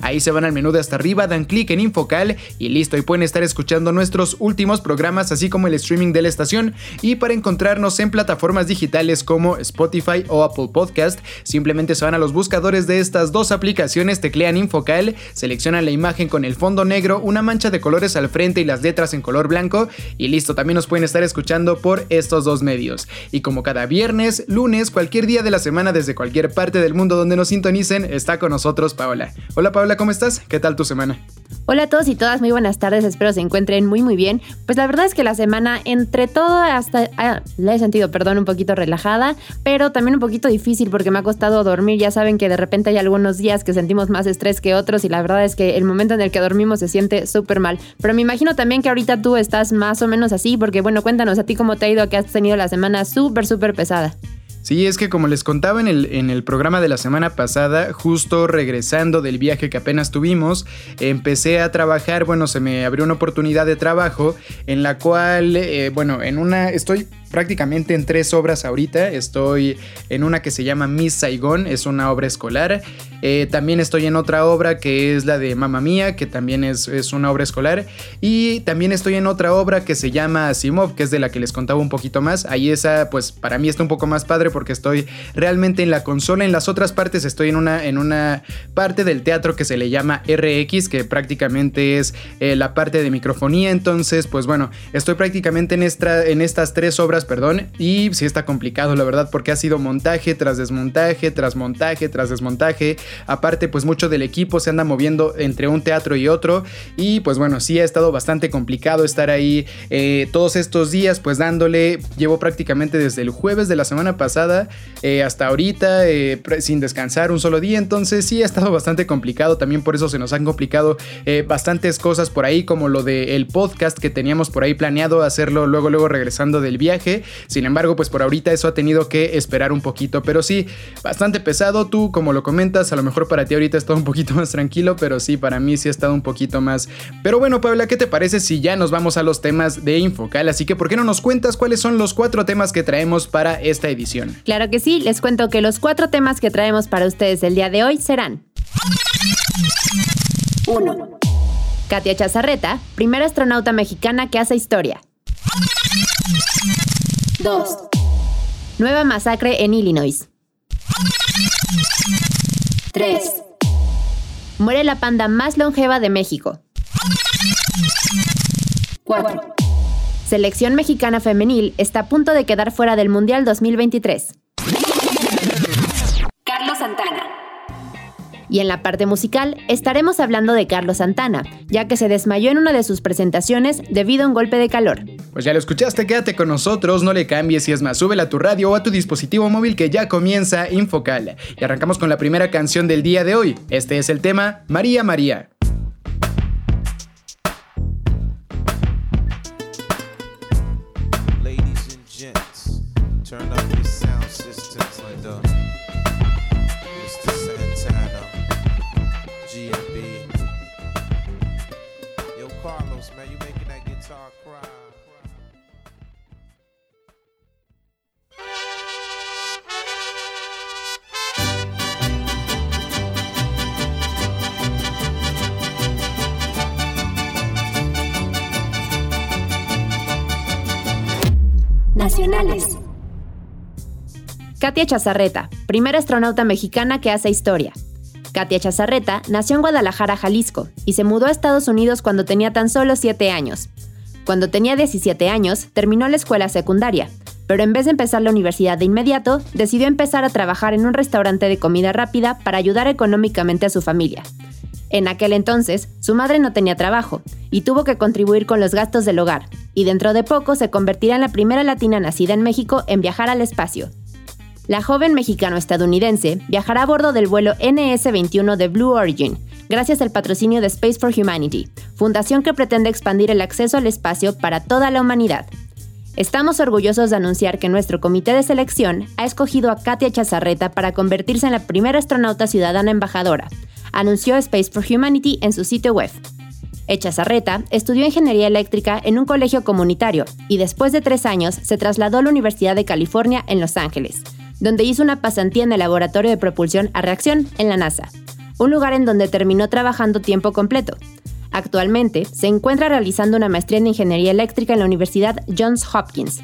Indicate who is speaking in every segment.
Speaker 1: Ahí se van al menú de hasta arriba, dan clic en Infocal y listo, y pueden estar escuchando nuestros últimos programas, así como el streaming de la estación. Y para encontrarnos en plataformas digitales como Spotify o Apple Podcast, simplemente se van a los buscadores de estas dos aplicaciones, teclean Infocal, seleccionan la imagen con el fondo negro, una mancha de colores al frente y las letras en color blanco, y listo, también nos pueden estar escuchando por estos dos medios. Y como cada viernes, lunes, cualquier día de la semana desde cualquier parte del mundo donde nos sintonicen, está con nosotros Paola. Paula, ¿cómo estás? ¿Qué tal tu semana?
Speaker 2: Hola a todos y todas, muy buenas tardes, espero se encuentren muy muy bien. Pues la verdad es que la semana entre todo hasta ah, la he sentido, perdón, un poquito relajada, pero también un poquito difícil porque me ha costado dormir. Ya saben que de repente hay algunos días que sentimos más estrés que otros y la verdad es que el momento en el que dormimos se siente súper mal. Pero me imagino también que ahorita tú estás más o menos así porque bueno, cuéntanos a ti cómo te ha ido que has tenido la semana súper súper pesada.
Speaker 1: Sí, es que como les contaba en el, en el programa de la semana pasada, justo regresando del viaje que apenas tuvimos, empecé a trabajar, bueno, se me abrió una oportunidad de trabajo en la cual, eh, bueno, en una, estoy prácticamente en tres obras ahorita. Estoy en una que se llama Miss Saigon, es una obra escolar. Eh, también estoy en otra obra que es la de Mamma Mía, que también es, es, una obra escolar. Y también estoy en otra obra que se llama Asimov, que es de la que les contaba un poquito más. Ahí esa, pues para mí está un poco más padre porque estoy realmente en la consola. En las otras partes estoy en una, en una parte del teatro que se le llama RX, que prácticamente es eh, la parte de microfonía. Entonces, pues bueno, estoy prácticamente en, esta, en estas tres obras, perdón. Y sí está complicado, la verdad, porque ha sido montaje tras desmontaje, tras montaje, tras desmontaje. Aparte, pues mucho del equipo se anda moviendo entre un teatro y otro. Y pues bueno, sí ha estado bastante complicado estar ahí eh, todos estos días, pues dándole. Llevo prácticamente desde el jueves de la semana pasada eh, hasta ahorita eh, sin descansar un solo día. Entonces sí ha estado bastante complicado. También por eso se nos han complicado bastantes cosas por ahí, como lo del podcast que teníamos por ahí planeado hacerlo luego, luego regresando del viaje. Sin embargo, pues por ahorita eso ha tenido que esperar un poquito. Pero sí, bastante pesado. Tú, como lo comentas, a lo mejor para ti ahorita está un poquito más tranquilo, pero sí, para mí sí ha estado un poquito más. Pero bueno, Paula, ¿qué te parece si ya nos vamos a los temas de Infocal? Así que, ¿por qué no nos cuentas cuáles son los cuatro temas que traemos para esta edición?
Speaker 2: Claro que sí, les cuento que los cuatro temas que traemos para ustedes el día de hoy serán 1. Katia Chazarreta, primera astronauta mexicana que hace historia. 2. Nueva masacre en Illinois. 3. Muere la panda más longeva de México. 4. Selección mexicana femenil está a punto de quedar fuera del Mundial 2023. Y en la parte musical estaremos hablando de Carlos Santana, ya que se desmayó en una de sus presentaciones debido a un golpe de calor.
Speaker 1: Pues ya lo escuchaste, quédate con nosotros, no le cambies y es más, súbela a tu radio o a tu dispositivo móvil que ya comienza Infocal. Y arrancamos con la primera canción del día de hoy. Este es el tema María María.
Speaker 2: Katia Chazarreta, primera astronauta mexicana que hace historia. Katia Chazarreta nació en Guadalajara, Jalisco, y se mudó a Estados Unidos cuando tenía tan solo 7 años. Cuando tenía 17 años, terminó la escuela secundaria, pero en vez de empezar la universidad de inmediato, decidió empezar a trabajar en un restaurante de comida rápida para ayudar económicamente a su familia. En aquel entonces, su madre no tenía trabajo y tuvo que contribuir con los gastos del hogar, y dentro de poco se convertirá en la primera latina nacida en México en viajar al espacio. La joven mexicano-estadounidense viajará a bordo del vuelo NS-21 de Blue Origin, gracias al patrocinio de Space for Humanity, fundación que pretende expandir el acceso al espacio para toda la humanidad. Estamos orgullosos de anunciar que nuestro comité de selección ha escogido a Katia Chazarreta para convertirse en la primera astronauta ciudadana embajadora, anunció Space for Humanity en su sitio web. Echazarreta estudió ingeniería eléctrica en un colegio comunitario y después de tres años se trasladó a la Universidad de California en Los Ángeles, donde hizo una pasantía en el laboratorio de propulsión a reacción en la NASA, un lugar en donde terminó trabajando tiempo completo. Actualmente se encuentra realizando una maestría en ingeniería eléctrica en la Universidad Johns Hopkins.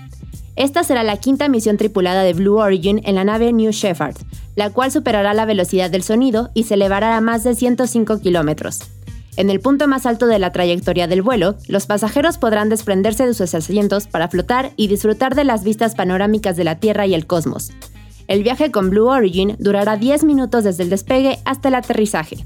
Speaker 2: Esta será la quinta misión tripulada de Blue Origin en la nave New Shepard, la cual superará la velocidad del sonido y se elevará a más de 105 kilómetros. En el punto más alto de la trayectoria del vuelo, los pasajeros podrán desprenderse de sus asientos para flotar y disfrutar de las vistas panorámicas de la Tierra y el cosmos. El viaje con Blue Origin durará 10 minutos desde el despegue hasta el aterrizaje.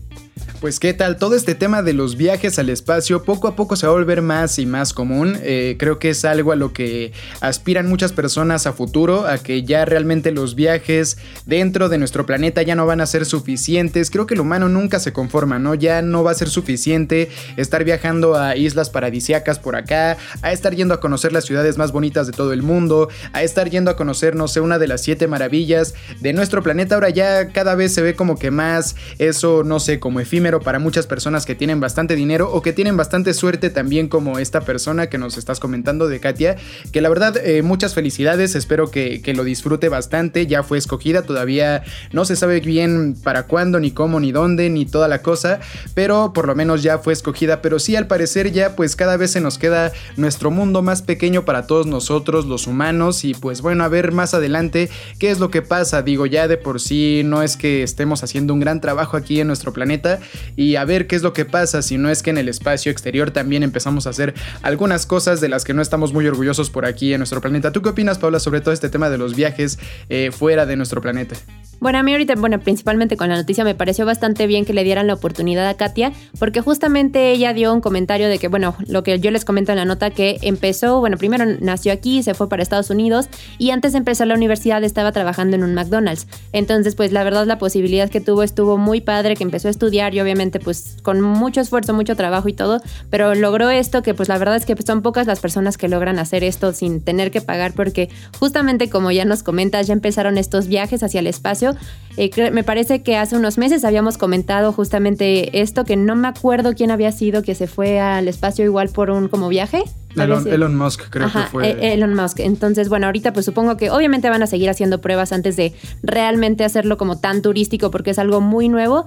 Speaker 1: Pues qué tal, todo este tema de los viajes al espacio poco a poco se va a volver más y más común. Eh, creo que es algo a lo que aspiran muchas personas a futuro, a que ya realmente los viajes dentro de nuestro planeta ya no van a ser suficientes. Creo que el humano nunca se conforma, ¿no? Ya no va a ser suficiente estar viajando a islas paradisiacas por acá, a estar yendo a conocer las ciudades más bonitas de todo el mundo, a estar yendo a conocer, no sé, una de las siete maravillas de nuestro planeta. Ahora ya cada vez se ve como que más eso, no sé, como efímero para muchas personas que tienen bastante dinero o que tienen bastante suerte también como esta persona que nos estás comentando de Katia, que la verdad eh, muchas felicidades, espero que, que, lo disfrute bastante, ya fue escogida, todavía no se sabe bien para cuándo, ni cómo, ni dónde, ni toda la cosa, pero por lo menos ya fue escogida, pero sí al parecer ya pues cada vez se nos queda nuestro mundo más pequeño para todos nosotros los humanos y pues bueno, a ver más adelante qué es lo que pasa, digo ya de por sí no es que estemos haciendo un gran trabajo aquí en nuestro planeta, y a ver qué es lo que pasa si no es que en el espacio exterior también empezamos a hacer algunas cosas de las que no estamos muy orgullosos por aquí en nuestro planeta. ¿Tú qué opinas, Paula, sobre todo este tema de los viajes eh, fuera de nuestro planeta?
Speaker 2: Bueno, a mí ahorita, bueno, principalmente con la noticia me pareció bastante bien que le dieran la oportunidad a Katia, porque justamente ella dio un comentario de que, bueno, lo que yo les comento en la nota, que empezó, bueno, primero nació aquí, se fue para Estados Unidos y antes de empezar la universidad estaba trabajando en un McDonald's. Entonces, pues la verdad la posibilidad que tuvo estuvo muy padre, que empezó a estudiar y obviamente pues con mucho esfuerzo, mucho trabajo y todo, pero logró esto que pues la verdad es que son pocas las personas que logran hacer esto sin tener que pagar, porque justamente como ya nos comentas, ya empezaron estos viajes hacia el espacio eh, me parece que hace unos meses habíamos comentado justamente esto, que no me acuerdo quién había sido que se fue al espacio igual por un como viaje.
Speaker 1: Elon, Musk creo que fue.
Speaker 2: E-, Elon Musk. Entonces, bueno, ahorita pues supongo que obviamente van a seguir haciendo pruebas antes de realmente hacerlo como tan turístico porque es algo muy nuevo.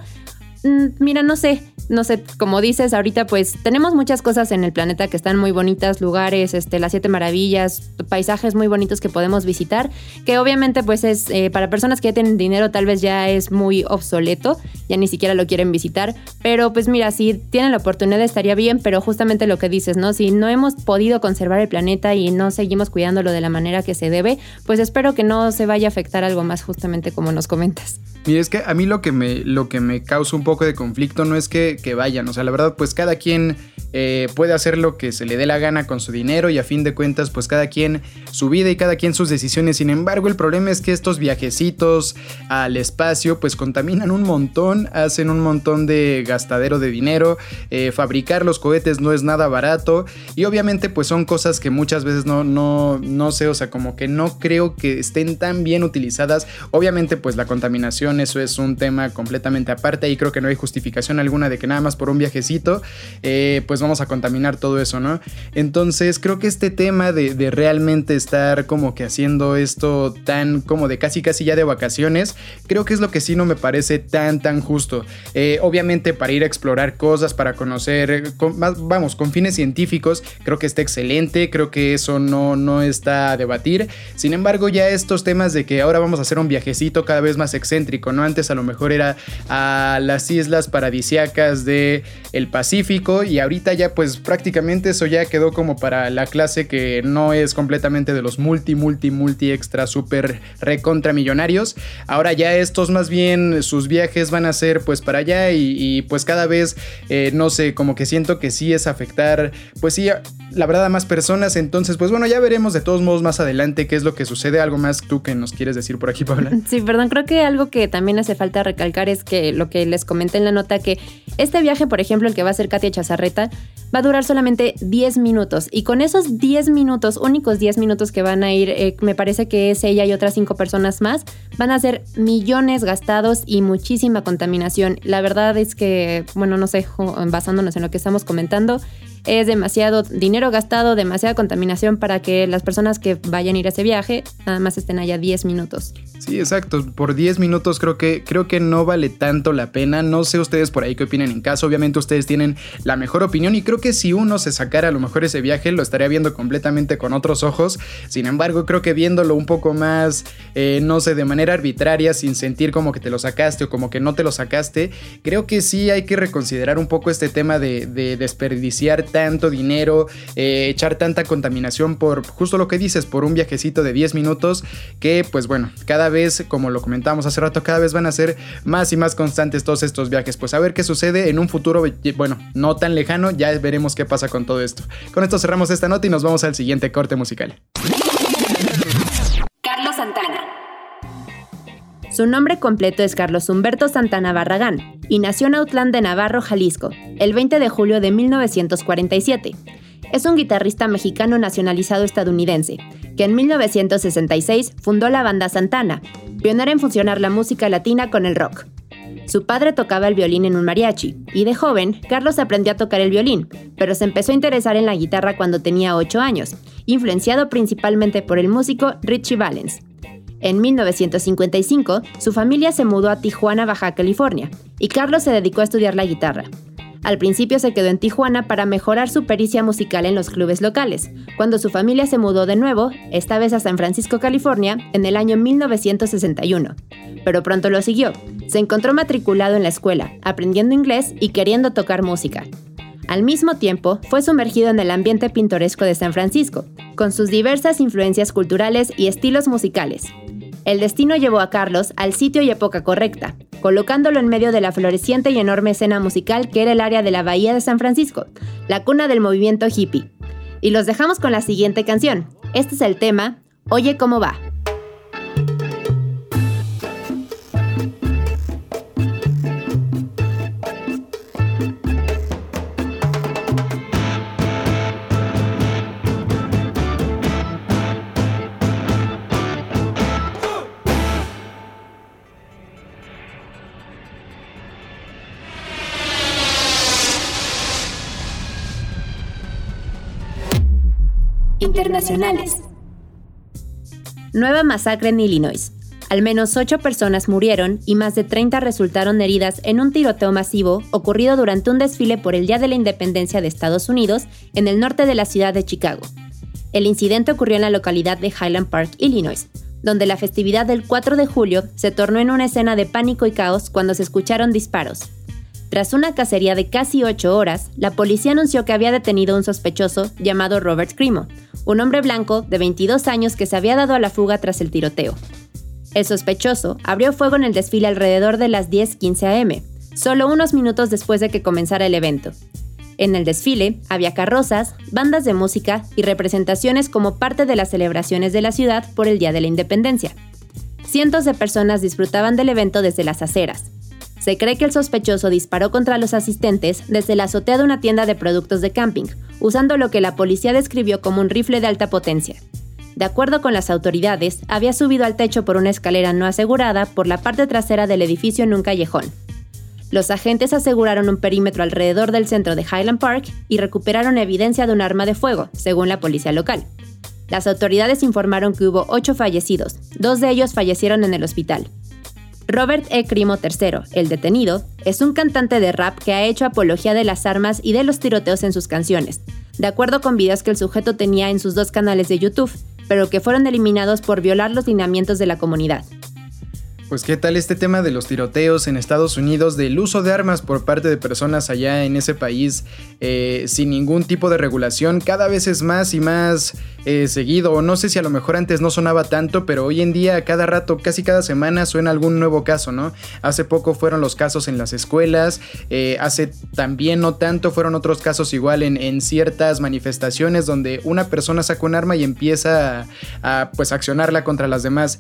Speaker 2: Mm, mira, no sé, no sé, como dices, ahorita pues tenemos muchas cosas en el planeta que están muy bonitas, lugares, este, las siete maravillas, paisajes muy bonitos que podemos visitar, que obviamente pues es, eh, para personas que ya tienen dinero tal vez ya es muy obsoleto, ya ni siquiera lo quieren visitar, pero pues mira, si tienen la oportunidad estaría bien, pero justamente lo que dices, ¿no? Si no hemos podido conservar el planeta y no seguimos cuidándolo de la manera que se debe, pues espero que no se vaya a afectar algo más justamente como nos comentas.
Speaker 1: Mira, es que a mí lo que me, lo que me causa un poco de conflicto no es que, que vayan, o sea, la verdad pues cada quien eh, puede hacer lo que se le dé la gana con su dinero y a fin de cuentas pues cada quien su vida y cada quien sus decisiones. Sin embargo el problema es que estos viajecitos al espacio pues contaminan un montón, hacen un montón de gastadero de dinero, eh, fabricar los cohetes no es nada barato y obviamente pues son cosas que muchas veces no, no, no sé, o sea como que no creo que estén tan bien utilizadas. Obviamente pues la contaminación eso es un tema completamente aparte y creo que no hay justificación alguna de que nada más por un viajecito eh, pues vamos a contaminar todo eso, ¿no? Entonces creo que este tema de, realmente estar como que haciendo esto tan como de casi casi ya de vacaciones, creo que es lo que sí no me parece tan tan justo. Eh, obviamente para ir a explorar cosas, para conocer, vamos, con fines científicos, creo que está excelente, creo que eso no, no está a debatir. Sin embargo, ya estos temas de que ahora vamos a hacer un viajecito cada vez más excéntrico, ¿no? Antes a lo mejor era a las islas paradisiacas del el Pacífico y ahorita ya pues prácticamente eso ya quedó como para la clase que no es completamente de los multi, multi, multi extra super recontra millonarios. Ahora ya estos más bien sus viajes van a ser pues para allá y, pues cada vez eh, no sé, como que siento que sí es afectar pues sí, la verdad a más personas. Entonces pues bueno, ya veremos de todos modos más adelante qué es lo que sucede. Algo más tú que nos quieres decir por aquí, Paula.
Speaker 2: Sí, perdón, creo que algo que también hace falta recalcar es que lo que les comenté en la nota que este viaje, por ejemplo, el que va a hacer Katia Chazarreta, va a durar solamente 10 minutos. Y con esos 10 minutos, únicos 10 minutos que van a ir, eh, me parece que es ella y otras 5 personas más, van a ser millones gastados y muchísima contaminación. La verdad es que, bueno, no sé, basándonos en lo que estamos comentando, es demasiado dinero gastado, demasiada contaminación para que las personas que vayan a ir a ese viaje nada más estén allá 10 minutos.
Speaker 1: Sí, exacto. Por 10 minutos creo que, creo que no vale tanto la pena. No sé ustedes por ahí qué opinan en caso. Obviamente ustedes tienen la mejor opinión y creo que si uno se sacara a lo mejor ese viaje lo estaría viendo completamente con otros ojos. Sin embargo, creo que viéndolo un poco más, eh, no sé, de manera arbitraria, sin sentir como que te lo sacaste o como que no te lo sacaste, creo que sí hay que reconsiderar un poco este tema de, de desperdiciar tanto dinero, eh, echar tanta contaminación por justo lo que dices, por un viajecito de 10 minutos, que pues bueno, cada vez, como lo comentamos hace rato, cada vez van a ser más y más constantes todos estos viajes. Pues a ver qué sucede en un futuro, bueno, no tan lejano, ya veremos qué pasa con todo esto. Con esto cerramos esta nota y nos vamos al siguiente corte musical.
Speaker 2: Su nombre completo es Carlos Humberto Santana Barragán y nació en Autlán de Navarro, Jalisco, el 20 de julio de 1947. Es un guitarrista mexicano nacionalizado estadounidense, que en 1966 fundó la banda Santana, pionera en fusionar la música latina con el rock. Su padre tocaba el violín en un mariachi, y de joven, Carlos aprendió a tocar el violín, pero se empezó a interesar en la guitarra cuando tenía 8 años, influenciado principalmente por el músico Richie Valens, en 1955, su familia se mudó a Tijuana, Baja California, y Carlos se dedicó a estudiar la guitarra. Al principio se quedó en Tijuana para mejorar su pericia musical en los clubes locales, cuando su familia se mudó de nuevo, esta vez a San Francisco, California, en el año 1961. Pero pronto lo siguió. Se encontró matriculado en la escuela, aprendiendo inglés y queriendo tocar música. Al mismo tiempo, fue sumergido en el ambiente pintoresco de San Francisco, con sus diversas influencias culturales y estilos musicales, el destino llevó a Carlos al sitio y época correcta, colocándolo en medio de la floreciente y enorme escena musical que era el área de la Bahía de San Francisco, la cuna del movimiento hippie. Y los dejamos con la siguiente canción. Este es el tema Oye cómo va. Nueva masacre en Illinois. Al menos 8 personas murieron y más de 30 resultaron heridas en un tiroteo masivo ocurrido durante un desfile por el Día de la Independencia de Estados Unidos en el norte de la ciudad de Chicago. El incidente ocurrió en la localidad de Highland Park, Illinois, donde la festividad del 4 de julio se tornó en una escena de pánico y caos cuando se escucharon disparos. Tras una cacería de casi 8 horas, la policía anunció que había detenido a un sospechoso llamado Robert Crimo, un hombre blanco de 22 años que se había dado a la fuga tras el tiroteo. El sospechoso abrió fuego en el desfile alrededor de las 10:15 am, solo unos minutos después de que comenzara el evento. En el desfile había carrozas, bandas de música y representaciones como parte de las celebraciones de la ciudad por el Día de la Independencia. Cientos de personas disfrutaban del evento desde las aceras. Se cree que el sospechoso disparó contra los asistentes desde la azotea de una tienda de productos de camping, usando lo que la policía describió como un rifle de alta potencia. De acuerdo con las autoridades, había subido al techo por una escalera no asegurada por la parte trasera del edificio en un callejón. Los agentes aseguraron un perímetro alrededor del centro de Highland Park y recuperaron evidencia de un arma de fuego, según la policía local. Las autoridades informaron que hubo ocho fallecidos, dos de ellos fallecieron en el hospital. Robert E. Crimo III, el detenido, es un cantante de rap que ha hecho apología de las armas y de los tiroteos en sus canciones, de acuerdo con videos que el sujeto tenía en sus dos canales de YouTube, pero que fueron eliminados por violar los lineamientos de la comunidad.
Speaker 1: Pues qué tal este tema de los tiroteos en Estados Unidos, del uso de armas por parte de personas allá en ese país eh, sin ningún tipo de regulación, cada vez es más y más eh, seguido, no sé si a lo mejor antes no sonaba tanto, pero hoy en día cada rato, casi cada semana suena algún nuevo caso, ¿no? Hace poco fueron los casos en las escuelas, eh, hace también no tanto fueron otros casos igual en, en, ciertas manifestaciones donde una persona saca un arma y empieza a, a pues accionarla contra las demás.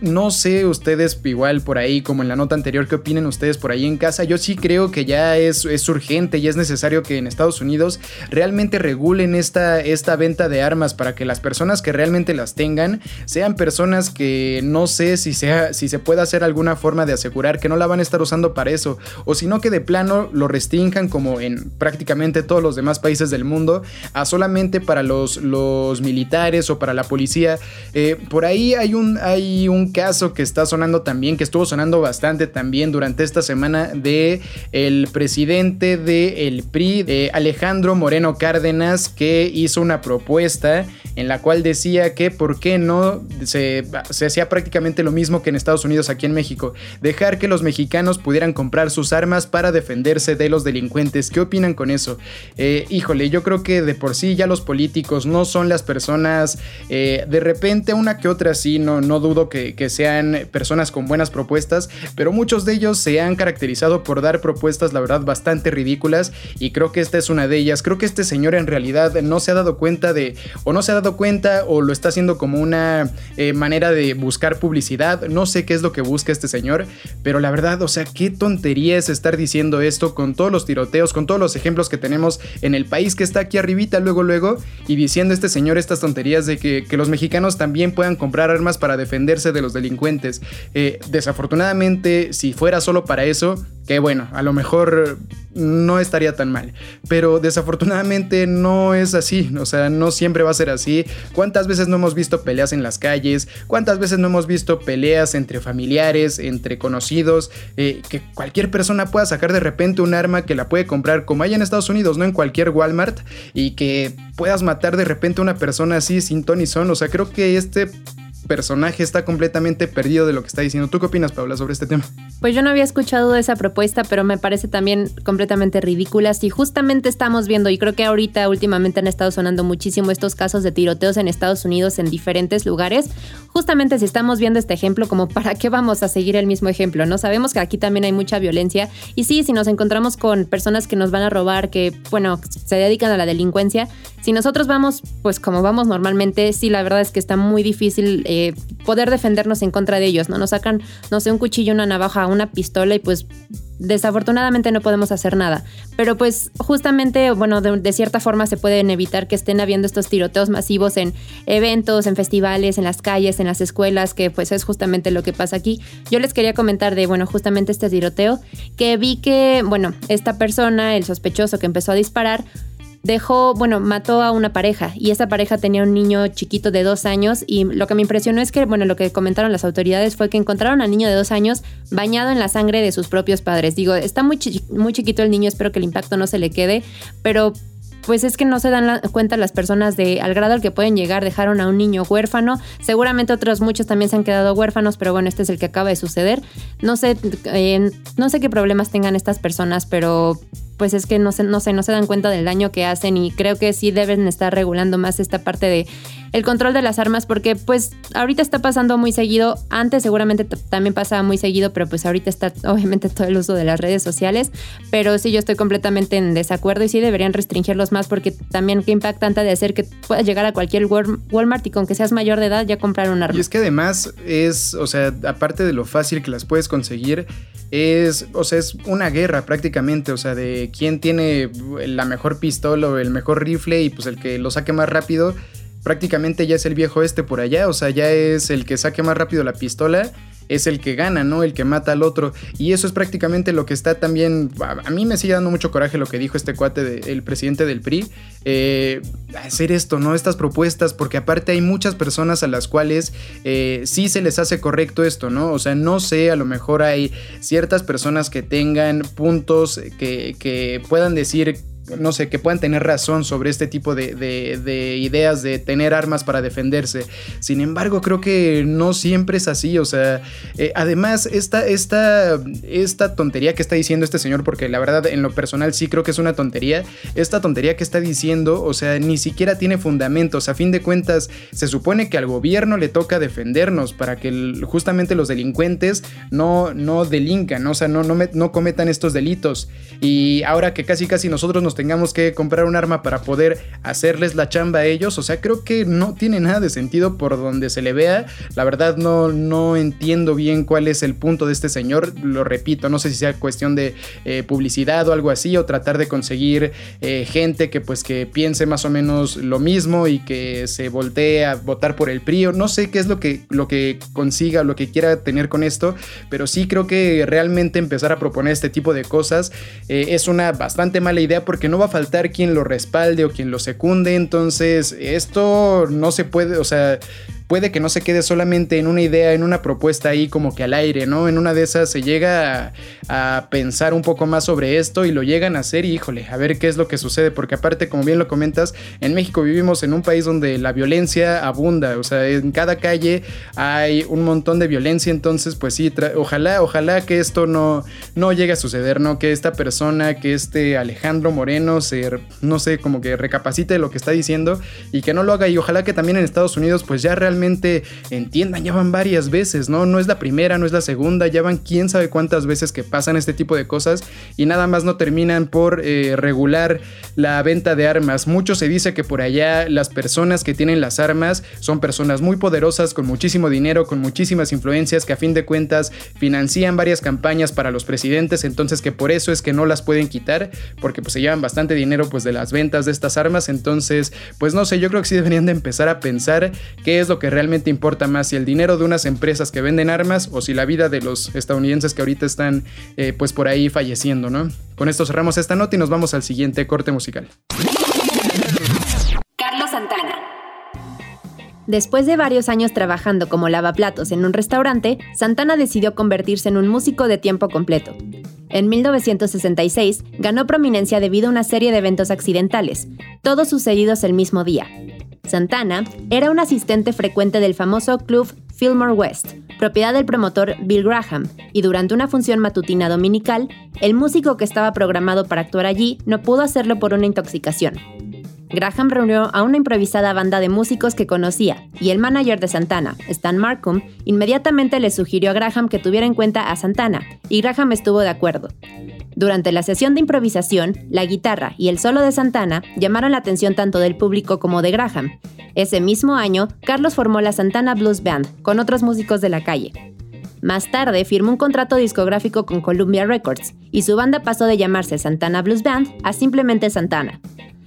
Speaker 1: no sé ustedes igual por ahí, como en la nota anterior, ¿qué opinen ustedes por ahí en casa? Yo sí creo que ya es, es urgente y es necesario que en Estados Unidos realmente regulen esta, esta venta de armas para que las personas que realmente las tengan sean personas que no sé si, sea, si se puede hacer alguna forma de asegurar que no la van a estar usando para eso, o si no que de plano lo restrinjan como en prácticamente todos los demás países del mundo, a solamente para los, los militares o para la policía. Eh, por ahí hay un, hay un caso que está sonando también, que estuvo sonando bastante también durante esta semana de el presidente del el PRI, Alejandro Moreno Cárdenas, que hizo una propuesta en la cual decía que por qué no se, se hacía prácticamente lo mismo que en Estados Unidos aquí en México, dejar que los mexicanos pudieran comprar sus armas para defenderse de los delincuentes. ¿Qué opinan con eso? Eh, híjole, yo creo que de por sí ya los políticos no son las personas, eh, de repente una que otra sí, no, no dudo que, que sean personas con buenas propuestas, pero muchos de ellos se han caracterizado por dar propuestas, la verdad, bastante ridículas y creo que esta es una de ellas. Creo que este señor en realidad no se ha dado cuenta de, o no se ha dado cuenta, o lo está haciendo como una eh, manera de buscar publicidad. No sé qué es lo que busca este señor, pero la verdad, o sea, qué tontería es estar diciendo esto con todos los tiroteos, con todos los ejemplos que tenemos en el país que está aquí arribita, luego, luego, y diciendo este señor estas tonterías de que, que los mexicanos también puedan comprar armas para defenderse de los delincuentes. Eh, desafortunadamente, si fuera solo para eso, que bueno, a lo mejor no estaría tan mal. Pero desafortunadamente no es así, o sea, no siempre va a ser así. ¿Cuántas veces no hemos visto peleas en las calles? ¿Cuántas veces no hemos visto peleas entre familiares, entre conocidos? Eh, que cualquier persona pueda sacar de repente un arma que la puede comprar como hay en Estados Unidos, no en cualquier Walmart, y que puedas matar de repente a una persona así sin ton son. O sea, creo que este personaje está completamente perdido de lo que está diciendo. ¿Tú qué opinas, Paula, sobre este tema?
Speaker 2: Pues yo no había escuchado esa propuesta, pero me parece también completamente ridícula. Si justamente estamos viendo, y creo que ahorita últimamente han estado sonando muchísimo estos casos de tiroteos en Estados Unidos en diferentes lugares, justamente si estamos viendo este ejemplo, como para qué vamos a seguir el mismo ejemplo, ¿no? Sabemos que aquí también hay mucha violencia y sí, si nos encontramos con personas que nos van a robar, que, bueno, se dedican a la delincuencia, si nosotros vamos, pues como vamos normalmente, sí, la verdad es que está muy difícil. Eh, poder defendernos en contra de ellos, ¿no? Nos sacan, no sé, un cuchillo, una navaja, una pistola y pues desafortunadamente no podemos hacer nada. Pero pues justamente, bueno, de, cierta forma se pueden evitar que estén habiendo estos tiroteos masivos en eventos, en festivales, en las calles, en las escuelas, que pues es justamente lo que pasa aquí. Yo les quería comentar de, bueno, justamente este tiroteo, que vi que, bueno, esta persona, el sospechoso que empezó a disparar, dejó, bueno, mató a una pareja y esa pareja tenía un niño chiquito de dos años y lo que me impresionó es que, bueno, lo que comentaron las autoridades fue que encontraron al niño de dos años bañado en la sangre de sus propios padres. Digo, está muy, muy chiquito el niño, espero que el impacto no se le quede, pero pues es que no se dan cuenta las personas de al grado al que pueden llegar, dejaron a un niño huérfano, seguramente otros muchos también se han quedado huérfanos, pero bueno, este es el que acaba de suceder. No sé, eh, no sé qué problemas tengan estas personas, pero pues es que no se, no, se, no se dan cuenta del daño que hacen y creo que sí deben estar regulando más esta parte de el control de las armas porque pues ahorita está pasando muy seguido, antes seguramente también pasaba muy seguido, pero pues ahorita está obviamente todo el uso de las redes sociales, pero sí yo estoy completamente en desacuerdo y sí deberían restringirlos más porque también qué impactante de hacer que puedas llegar a cualquier Walmart y con que seas mayor de edad ya comprar un arma.
Speaker 1: Y es que además es, o sea, aparte de lo fácil que las puedes conseguir, es, o sea, es una guerra prácticamente, o sea, de quién tiene la mejor pistola o el mejor rifle y pues el que lo saque más rápido prácticamente ya es el viejo este por allá, o sea, ya es el que saque más rápido la pistola, es el que gana, ¿no? El que mata al otro. Y eso es prácticamente lo que está también, a, mí me sigue dando mucho coraje lo que dijo este cuate, el presidente del PRI, eh, hacer esto, ¿no? Estas propuestas, porque aparte hay muchas personas a las cuales eh, sí se les hace correcto esto, ¿no? O sea, no sé, a lo mejor hay ciertas personas que tengan puntos que, que puedan decir no sé, que puedan tener razón sobre este tipo de, ideas de tener armas para defenderse. Sin embargo, creo que no siempre es así. O sea, eh, además, esta, esta, esta tontería que está diciendo este señor, porque la verdad en lo personal sí creo que es una tontería, esta tontería que está diciendo, o sea, ni siquiera tiene fundamentos. A fin de cuentas, se supone que al gobierno le toca defendernos para que justamente los delincuentes no, no delincan, o sea, no, no, no cometan estos delitos. Y ahora que casi casi nosotros nos tengamos que comprar un arma para poder hacerles la chamba a ellos. O sea, creo que no tiene nada de sentido por donde se le vea. La verdad no, no entiendo bien cuál es el punto de este señor. Lo repito, no sé si sea cuestión de eh, publicidad o algo así, o tratar de conseguir eh, gente que pues que piense más o menos lo mismo y que se voltee a votar por el PRI. No sé qué es lo que, lo que consiga lo que quiera tener con esto, pero sí creo que realmente empezar a proponer este tipo de cosas eh, es una bastante mala idea porque no va a faltar quien lo respalde o quien lo secunde, entonces esto no se puede, o sea, puede que no se quede solamente en una idea, en una propuesta ahí como que al aire, ¿no? En una de esas se llega a, pensar un poco más sobre esto y lo llegan a hacer y híjole, a ver qué es lo que sucede, porque aparte, como bien lo comentas, en México vivimos en un país donde la violencia abunda, o sea, en cada calle hay un montón de violencia, entonces pues sí, ojalá, ojalá que esto no, no llegue a suceder, ¿no? Que esta persona, que este Alejandro Moreno se, no sé, como que recapacite lo que está diciendo y que no lo haga y ojalá que también en Estados Unidos pues ya realmente entiendan, ya van varias veces, ¿no? No es la primera, no es la segunda, ya van quién sabe cuántas veces que pasan este tipo de cosas y nada más no terminan por eh, regular la venta de armas. Mucho se dice que por allá las personas que tienen las armas son personas muy poderosas, con muchísimo dinero, con muchísimas influencias, que a fin de cuentas financian varias campañas para los presidentes, entonces que por eso es que no las pueden quitar, porque pues se llevan bastante dinero pues de las ventas de estas armas, entonces pues no sé, yo creo que sí deberían de empezar a pensar qué es lo que realmente importa más, si el dinero de unas empresas que venden armas o si la vida de los estadounidenses que ahorita están eh, pues por ahí falleciendo, ¿no? Con esto cerramos esta nota y nos vamos al siguiente corte musical.
Speaker 2: Carlos Santana. Después de varios años trabajando como lavaplatos en un restaurante, Santana decidió convertirse en un músico de tiempo completo. En 1966 ganó prominencia debido a una serie de eventos accidentales, todos sucedidos el mismo día. Santana era un asistente frecuente del famoso club Fillmore West, propiedad del promotor Bill Graham, y durante una función matutina dominical, el músico que estaba programado para actuar allí no pudo hacerlo por una intoxicación. Graham reunió a una improvisada banda de músicos que conocía, y el manager de Santana, Stan Markham, inmediatamente le sugirió a Graham que tuviera en cuenta a Santana, y Graham estuvo de acuerdo. Durante la sesión de improvisación, la guitarra y el solo de Santana llamaron la atención tanto del público como de Graham. Ese mismo año, Carlos formó la Santana Blues Band con otros músicos de la calle. Más tarde firmó un contrato discográfico con Columbia Records y su banda pasó de llamarse Santana Blues Band a simplemente Santana.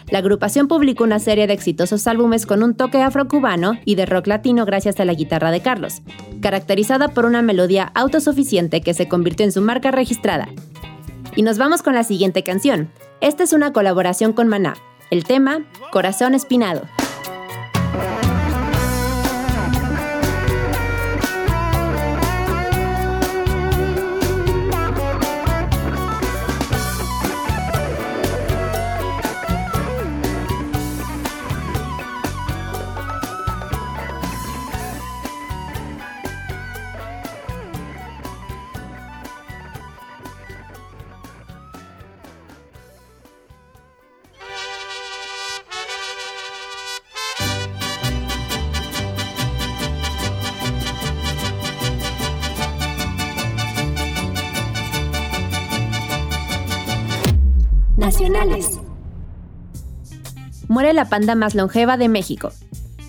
Speaker 2: La agrupación publicó una serie de exitosos álbumes con un toque afrocubano y de rock latino gracias a la guitarra de Carlos, caracterizada por una melodía autosuficiente que se convirtió en su marca registrada y nos vamos con la siguiente canción. Esta es una colaboración con Maná. El tema, Corazón Espinado. Nacionales. Muere la panda más longeva de México.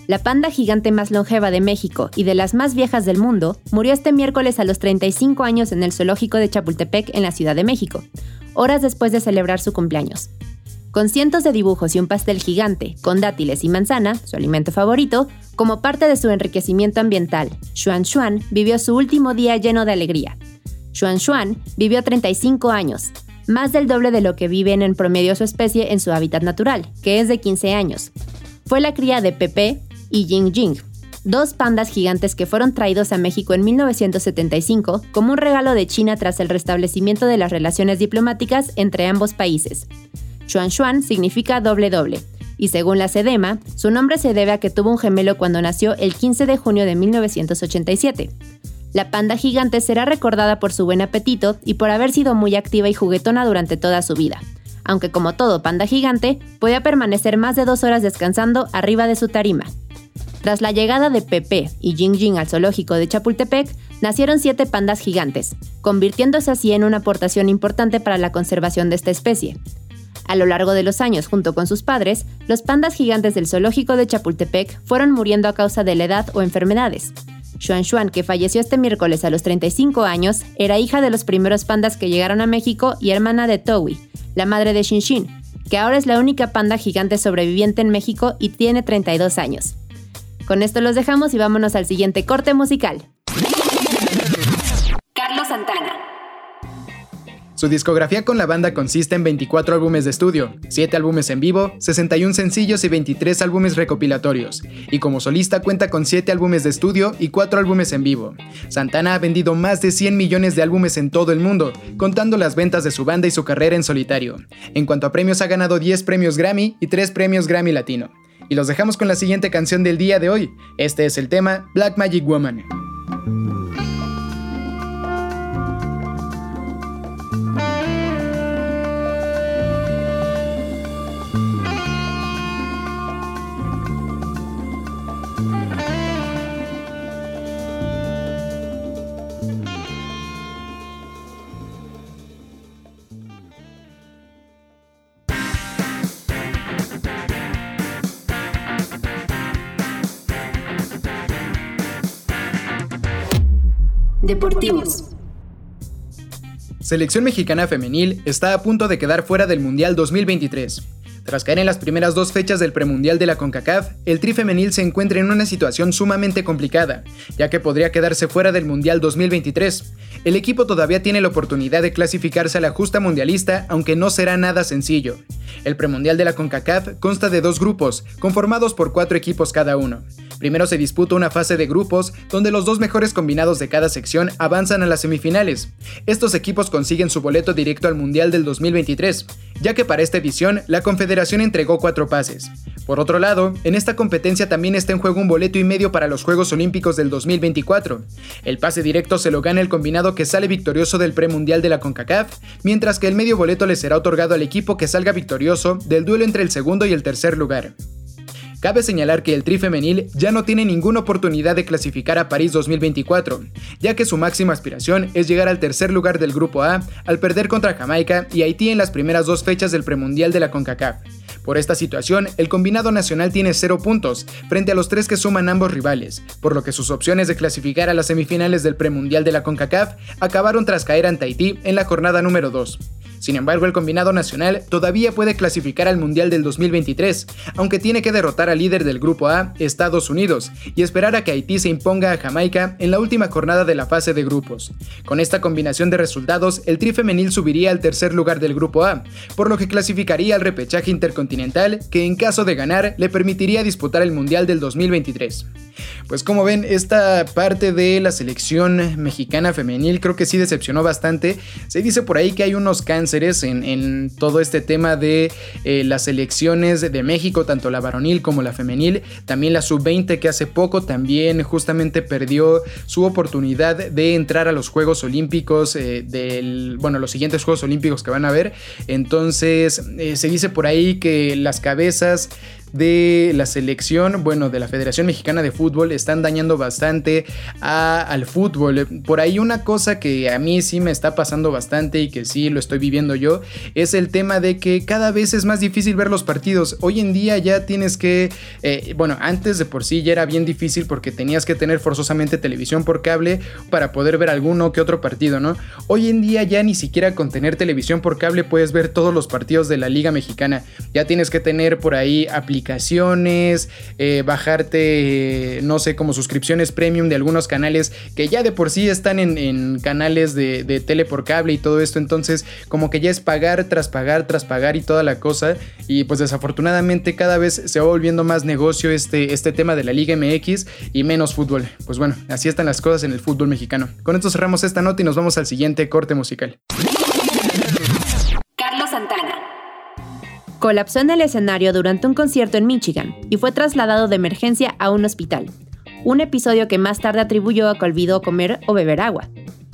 Speaker 2: La panda gigante más longeva de México y de las más viejas del mundo murió este miércoles a los 35 años en el zoológico de Chapultepec en la Ciudad de México, horas después de celebrar su cumpleaños. Con cientos de dibujos y un pastel gigante, con dátiles y manzana, su alimento favorito, como parte de su enriquecimiento ambiental, Xuan Xuan vivió su último día lleno de alegría. Xuan Xuan vivió 35 años, más del doble de lo que vive en promedio su especie en su hábitat natural, que es de 15 años. Fue la cría de Pepe, y Jing Jing, dos pandas gigantes que fueron traídos a México en 1975 como un regalo de China tras el restablecimiento de las relaciones diplomáticas entre ambos países. Xuan Xuan significa doble doble, y según la Sedema, su nombre se debe a que tuvo un gemelo cuando nació el 15 de junio de 1987. La panda gigante será recordada por su buen apetito y por haber sido muy activa y juguetona durante toda su vida, aunque como todo panda gigante, podía permanecer más de dos horas descansando arriba de su tarima. Tras la llegada de Pepe y Jing Jing al zoológico de Chapultepec, nacieron siete pandas gigantes, convirtiéndose así en una aportación importante para la conservación de esta especie. A lo largo de los años, junto con sus padres, los pandas gigantes del zoológico de Chapultepec fueron muriendo a causa de la edad o enfermedades. Xuan Xuan, que falleció este miércoles a los 35 años, era hija de los primeros pandas que llegaron a México y hermana de Towi, la madre de Xin que ahora es la única panda gigante sobreviviente en México y tiene 32 años. Con esto los dejamos y vámonos al siguiente corte musical.
Speaker 1: Su discografía con la banda consiste en 24 álbumes de estudio, 7 álbumes en vivo, 61 sencillos y 23 álbumes recopilatorios, y como solista cuenta con 7 álbumes de estudio y 4 álbumes en vivo. Santana ha vendido más de 100 millones de álbumes en todo el mundo, contando las ventas de su banda y su carrera en solitario. En cuanto a premios ha ganado 10 premios Grammy y 3 premios Grammy Latino. Y los dejamos con la siguiente canción del día de hoy. Este es el tema Black Magic Woman.
Speaker 2: Deportivos.
Speaker 1: Selección mexicana femenil está a punto de quedar fuera del Mundial 2023. Tras caer en las primeras dos fechas del premundial de la CONCACAF, el tri femenil se encuentra en una situación sumamente complicada, ya que podría quedarse fuera del Mundial 2023. El equipo todavía tiene la oportunidad de clasificarse a la justa mundialista, aunque no será nada sencillo. El premundial de la CONCACAF consta de dos grupos, conformados por cuatro equipos cada uno. Primero se disputa una fase de grupos donde los dos mejores combinados de cada sección avanzan a las semifinales. Estos equipos consiguen su boleto directo al Mundial del 2023, ya que para esta edición la Confederación entregó cuatro pases. Por otro lado, en esta competencia también está en juego un boleto y medio para los Juegos Olímpicos del 2024. El pase directo se lo gana el combinado que sale victorioso del premundial de la CONCACAF, mientras que el medio boleto le será otorgado al equipo que salga victorioso del duelo entre el segundo y el tercer lugar. Cabe señalar que el Tri femenil ya no tiene ninguna oportunidad de clasificar a París 2024, ya que su máxima aspiración es llegar al tercer lugar del Grupo A al perder contra Jamaica y Haití en las primeras dos fechas del premundial de la CONCACAF. Por esta situación, el combinado nacional tiene 0 puntos, frente a los tres que suman ambos rivales, por lo que sus opciones de clasificar a las semifinales del premundial de la CONCACAF acabaron tras caer ante Haití en la jornada número 2. Sin embargo, el combinado nacional todavía puede clasificar al Mundial del 2023, aunque tiene que derrotar al líder del Grupo A, Estados Unidos, y esperar a que Haití se imponga a Jamaica en la última jornada de la fase de grupos. Con esta combinación de resultados, el tri femenil subiría al tercer lugar del Grupo A, por lo que clasificaría al repechaje intercontinental, que en caso de ganar le permitiría disputar el Mundial del 2023. Pues como ven, esta parte de la selección mexicana femenil creo que sí decepcionó bastante. Se dice por ahí que hay unos cánceres en, todo este tema de eh, las selecciones de México, tanto la varonil como la femenil. También la sub-20 que hace poco también justamente perdió su oportunidad de entrar a los Juegos Olímpicos eh, del, bueno, los siguientes Juegos Olímpicos que van a haber. Entonces eh, se dice por ahí que las cabezas de la selección, bueno, de la Federación Mexicana de Fútbol están dañando bastante al fútbol. Por ahí una cosa que a mí sí me está pasando bastante y que sí lo estoy viviendo yo es el tema de que cada vez es más difícil ver los partidos. Hoy en día ya tienes que, eh, bueno, antes de por sí ya era bien difícil porque tenías que tener forzosamente televisión por cable para poder ver alguno que otro partido, ¿no? Hoy en día ya ni siquiera con tener televisión por cable puedes ver todos los partidos de la Liga Mexicana. Ya tienes que tener por ahí aplicaciones, eh, bajarte, no sé, como suscripciones premium de algunos canales que ya de por sí están en, canales de, de, tele por cable y todo esto. Entonces, como que ya es pagar tras pagar tras pagar y toda la cosa. Y pues desafortunadamente cada vez se va volviendo más negocio este, este tema de la Liga MX y menos fútbol. Pues bueno, así están las cosas en el fútbol mexicano. Con esto cerramos esta nota y nos vamos al siguiente corte musical.
Speaker 2: Colapsó en el escenario durante un concierto en Michigan y fue trasladado de emergencia a un hospital. Un episodio que más tarde atribuyó a que olvidó comer o beber agua.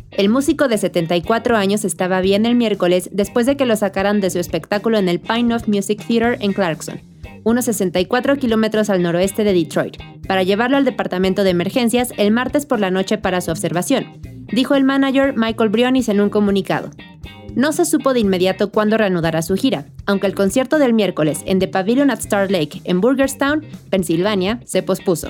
Speaker 2: El músico de 74 años estaba bien el miércoles después de que lo sacaran de su espectáculo en el Pine Knob Music Theater en Clarkson, unos 64 kilómetros al noroeste de Detroit, para llevarlo al departamento de emergencias el martes por la noche para su observación, dijo el manager Michael Brionis en un comunicado. No se supo de inmediato cuándo reanudará su gira, aunque el concierto del miércoles en The Pavilion at Star Lake en Burgerstown, Pensilvania, se pospuso.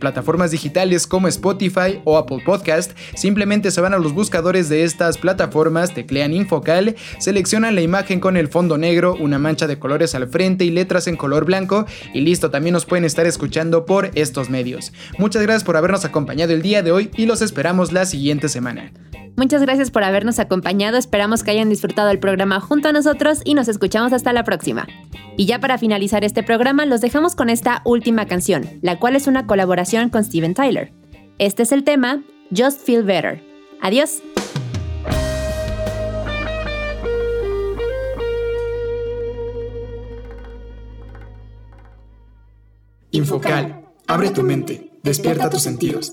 Speaker 1: plataformas digitales como Spotify o Apple Podcast, simplemente se van a los buscadores de estas plataformas, teclean Infocal, seleccionan la imagen con el fondo negro, una mancha de colores al frente y letras en color blanco y listo, también nos pueden estar escuchando por estos medios. Muchas gracias por habernos acompañado el día de hoy y los esperamos la siguiente semana.
Speaker 2: Muchas gracias por habernos acompañado, esperamos que hayan disfrutado el programa junto a nosotros y nos escuchamos hasta la próxima. Y ya para finalizar este programa los dejamos con esta última canción, la cual es una colaboración con Steven Tyler. Este es el tema Just Feel Better. Adiós.
Speaker 3: Infocal, abre tu mente, despierta tus sentidos.